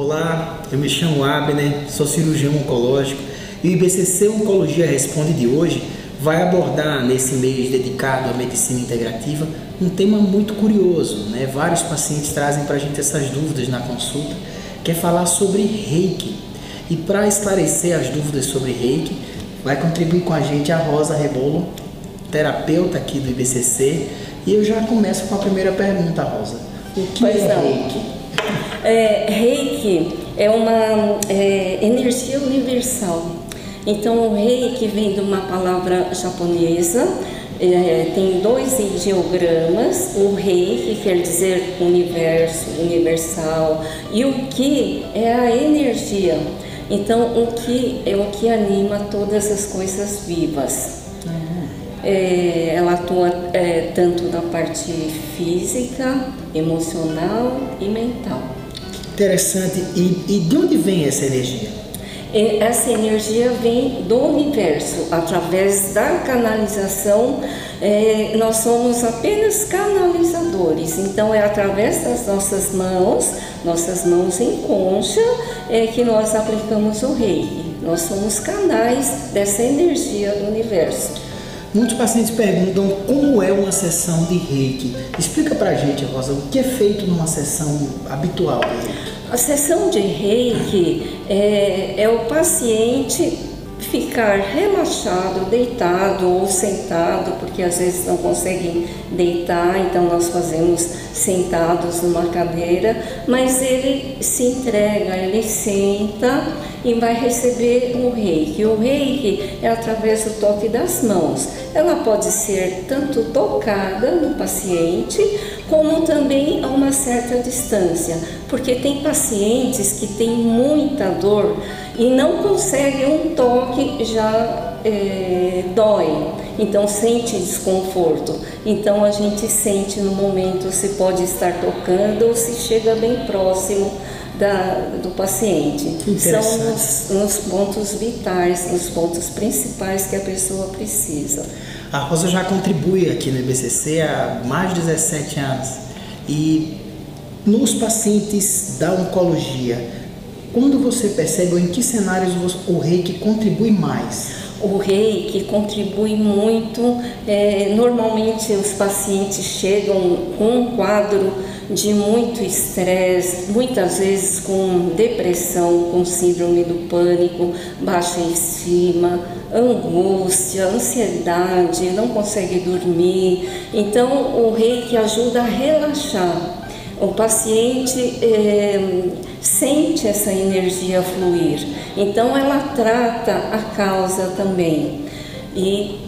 Olá, eu me chamo Abner, sou cirurgião oncológico e o IBCC Oncologia Responde de hoje vai abordar nesse mês dedicado à medicina integrativa um tema muito curioso. Né? Vários pacientes trazem para a gente essas dúvidas na consulta, que é falar sobre reiki. E para esclarecer as dúvidas sobre reiki, vai contribuir com a gente a Rosa Rebolo, terapeuta aqui do IBCC. E eu já começo com a primeira pergunta, Rosa. O que Pois é não. reiki? É, reiki é uma é, energia universal. Então, o reiki vem de uma palavra japonesa, é, tem dois ideogramas. O rei, que quer dizer universo, universal, e o ki é a energia. Então, o ki é o que anima todas as coisas vivas. É, ela atua é, tanto na parte física, emocional e mental. Interessante. E, e de onde vem essa energia? E essa energia vem do universo, através da canalização. é, nós somos apenas canalizadores, então é através das nossas mãos, nossas mãos em concha, é que nós aplicamos o reiki. Nós somos canais dessa energia do universo. Muitos pacientes perguntam como é uma sessão de reiki. Explica pra gente, Rosa, o que é feito numa sessão habitual de reiki? A sessão de reiki é, é o paciente ficar relaxado, deitado ou sentado, porque às vezes não conseguem deitar, então nós fazemos sentados numa cadeira, mas ele se entrega, ele senta e vai receber o reiki. O reiki é através do toque das mãos. Ela pode ser tanto tocada no paciente, como também a uma certa distância, porque tem pacientes que têm muita dor e não conseguem um toque já é, dói, então sente desconforto. Então a gente sente no momento se pode estar tocando ou se chega bem próximo da, do paciente. São os pontos vitais, os pontos principais que a pessoa precisa. A Rosa já contribui aqui no IBCC há mais de 17 anos. E nos pacientes da oncologia, quando você percebe ou em que cenários o reiki contribui mais? O reiki contribui muito. é, normalmente os pacientes chegam com um quadro de muito estresse, muitas vezes com depressão, com síndrome do pânico, baixa estima, angústia, ansiedade, não consegue dormir. Então o reiki ajuda a relaxar. O paciente é, sente essa energia fluir, então ela trata a causa também e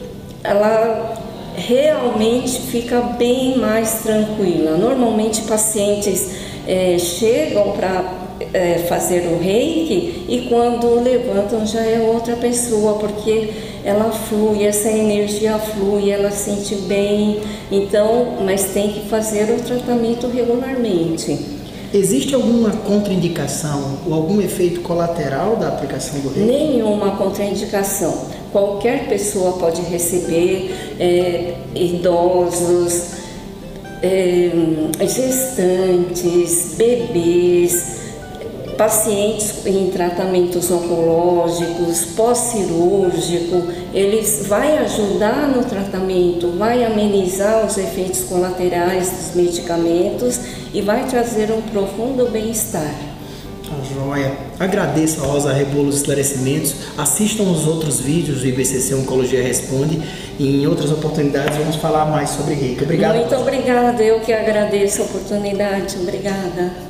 ela realmente fica bem mais tranquila. Normalmente pacientes é, chegam para é, fazer o reiki e quando levantam já é outra pessoa, porque ela flui, essa energia flui, ela sente bem, então, mas tem que fazer o tratamento regularmente. Existe alguma contraindicação ou algum efeito colateral da aplicação do reiki? Nenhuma contraindicação. Qualquer pessoa pode receber, é, idosos, é, gestantes, bebês, pacientes em tratamentos oncológicos, pós-cirúrgico, eles vai ajudar no tratamento, vai amenizar os efeitos colaterais dos medicamentos e vai trazer um profundo bem-estar. Tá joia. Agradeço a Rosa Rebolo os esclarecimentos. Assistam os outros vídeos do IBCC Oncologia Responde. E em outras oportunidades vamos falar mais sobre reiki. Obrigado. Muito obrigada, eu que agradeço a oportunidade. Obrigada.